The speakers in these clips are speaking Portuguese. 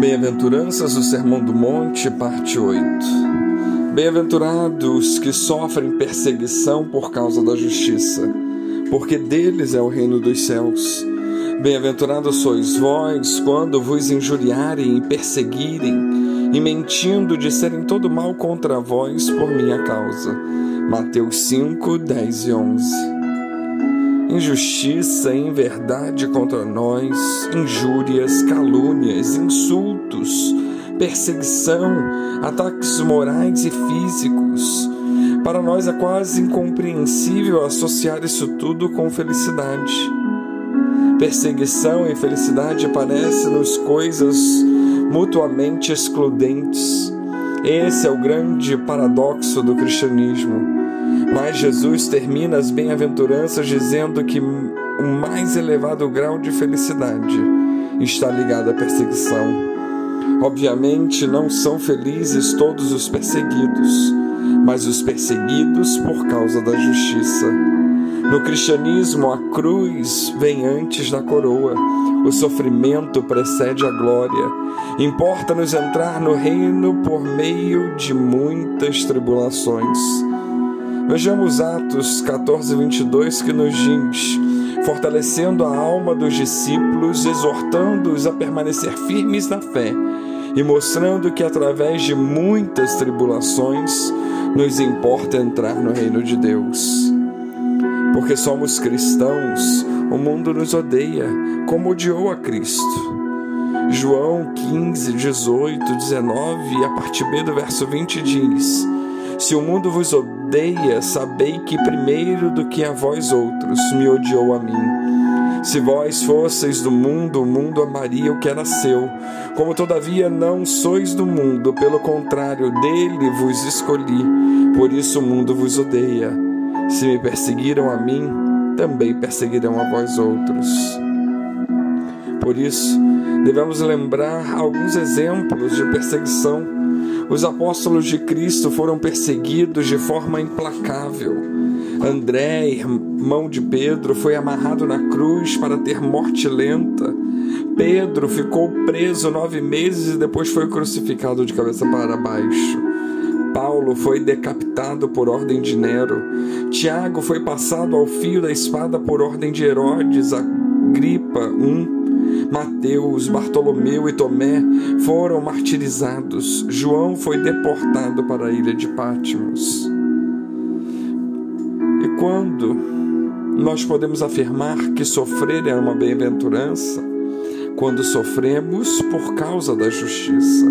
Bem-aventuranças do Sermão do Monte, parte 8. Bem-aventurados que sofrem perseguição por causa da justiça, porque deles é o reino dos céus. Bem-aventurados sois vós quando vos injuriarem e perseguirem, e mentindo disserem todo mal contra vós por minha causa. Mateus 5, 10 e 11 injustiça inverdade contra nós, injúrias, calúnias, insultos, perseguição, ataques morais e físicos. Para nós é quase incompreensível associar isso tudo com felicidade. Perseguição e felicidade parecem-nos coisas mutuamente excludentes. Esse é o grande paradoxo do cristianismo. Mas Jesus termina as bem-aventuranças dizendo que o mais elevado grau de felicidade está ligado à perseguição. Obviamente, não são felizes todos os perseguidos, mas os perseguidos por causa da justiça. No cristianismo, a cruz vem antes da coroa, o sofrimento precede a glória. Importa-nos entrar no reino por meio de muitas tribulações. Vejamos Atos 14, 22 que nos diz: fortalecendo a alma dos discípulos, exortando-os a permanecer firmes na fé e mostrando que através de muitas tribulações nos importa entrar no reino de Deus. Porque somos cristãos, o mundo nos odeia, como odiou a Cristo. João 15, 18, 19 e a parte B do verso 20 diz: Se o mundo vos odeia, sabei que primeiro do que a vós outros me odiou a mim. Se vós fosseis do mundo, o mundo amaria o que era seu. Como todavia não sois do mundo, pelo contrário, dele vos escolhi. Por isso o mundo vos odeia. Se me perseguiram a mim, também perseguirão a vós outros. Por isso, devemos lembrar alguns exemplos de perseguição os apóstolos de Cristo foram perseguidos de forma implacável. André, irmão de Pedro, foi amarrado na cruz para ter morte lenta. Pedro ficou preso nove meses e depois foi crucificado de cabeça para baixo. Paulo foi decapitado por ordem de Nero. Tiago foi passado ao fio da espada por ordem de Herodes, Agripa I. Mateus, Bartolomeu e Tomé foram martirizados. João foi deportado para a ilha de Patmos. E quando nós podemos afirmar que sofrer é uma bem-aventurança? Quando sofremos por causa da justiça.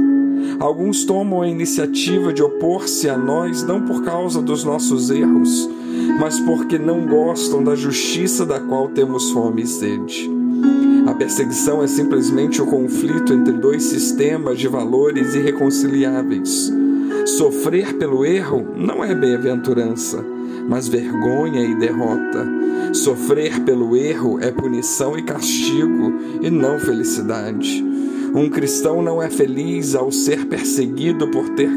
Alguns tomam a iniciativa de opor-se a nós não por causa dos nossos erros, mas porque não gostam da justiça da qual temos fome e sede. A perseguição é simplesmente o conflito entre dois sistemas de valores irreconciliáveis. Sofrer pelo erro não é bem-aventurança, mas vergonha e derrota. Sofrer pelo erro é punição e castigo, e não felicidade. Um cristão não é feliz ao ser perseguido por ter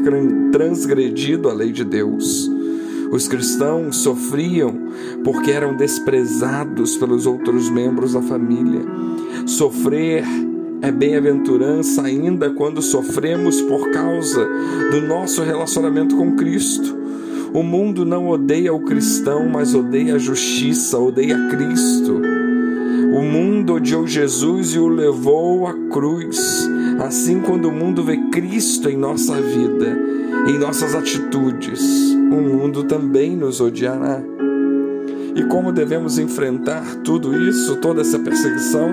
transgredido a lei de Deus. Os cristãos sofriam porque eram desprezados pelos outros membros da família. Sofrer é bem-aventurança ainda quando sofremos por causa do nosso relacionamento com Cristo. O mundo não odeia o cristão, mas odeia a justiça, odeia Cristo. O mundo odiou Jesus e o levou à cruz. Assim, quando o mundo vê Cristo em nossa vida, em nossas atitudes, o mundo também nos odiará. E como devemos enfrentar tudo isso, toda essa perseguição?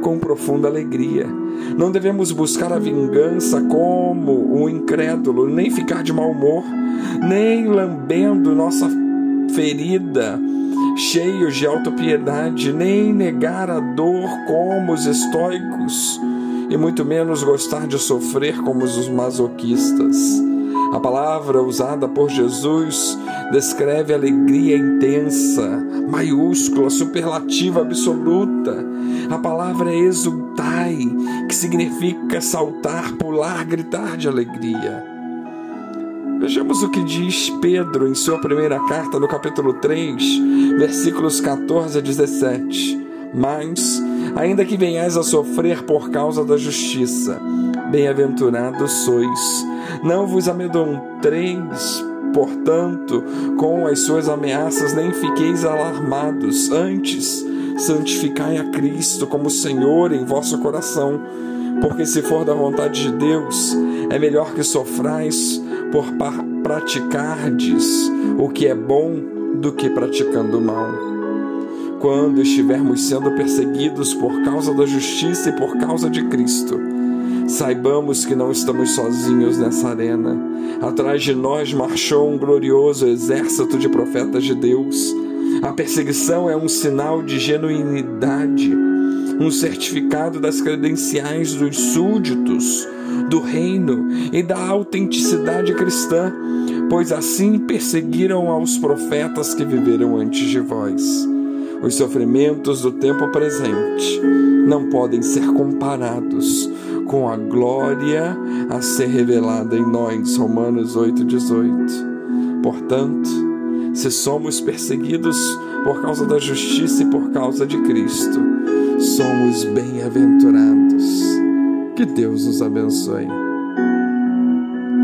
Com profunda alegria. Não devemos buscar a vingança como o incrédulo, nem ficar de mau humor, nem lambendo nossa ferida, cheios de autopiedade, nem negar a dor como os estoicos, e muito menos gostar de sofrer como os masoquistas. A palavra usada por Jesus descreve alegria intensa, maiúscula, superlativa, absoluta. A palavra é exultai, que significa saltar, pular, gritar de alegria. Vejamos o que diz Pedro em sua primeira carta, no capítulo 3, versículos 14 a 17. Mas, ainda que venhais a sofrer por causa da justiça, bem-aventurados sois. Não vos amedronteis, portanto, com as suas ameaças, nem fiqueis alarmados. Antes, santificai a Cristo como Senhor em vosso coração, porque se for da vontade de Deus, é melhor que sofrais por praticardes o que é bom do que praticando o mal. Quando estivermos sendo perseguidos por causa da justiça e por causa de Cristo, saibamos que não estamos sozinhos nessa arena. Atrás de nós marchou um glorioso exército de profetas de Deus. A perseguição é um sinal de genuinidade, um certificado das credenciais dos súditos do reino e da autenticidade cristã, pois assim perseguiram aos profetas que viveram antes de vós. Os sofrimentos do tempo presente não podem ser comparados com a glória a ser revelada em nós. Romanos 8,18. Portanto, se somos perseguidos por causa da justiça e por causa de Cristo, somos bem-aventurados. Que Deus nos abençoe.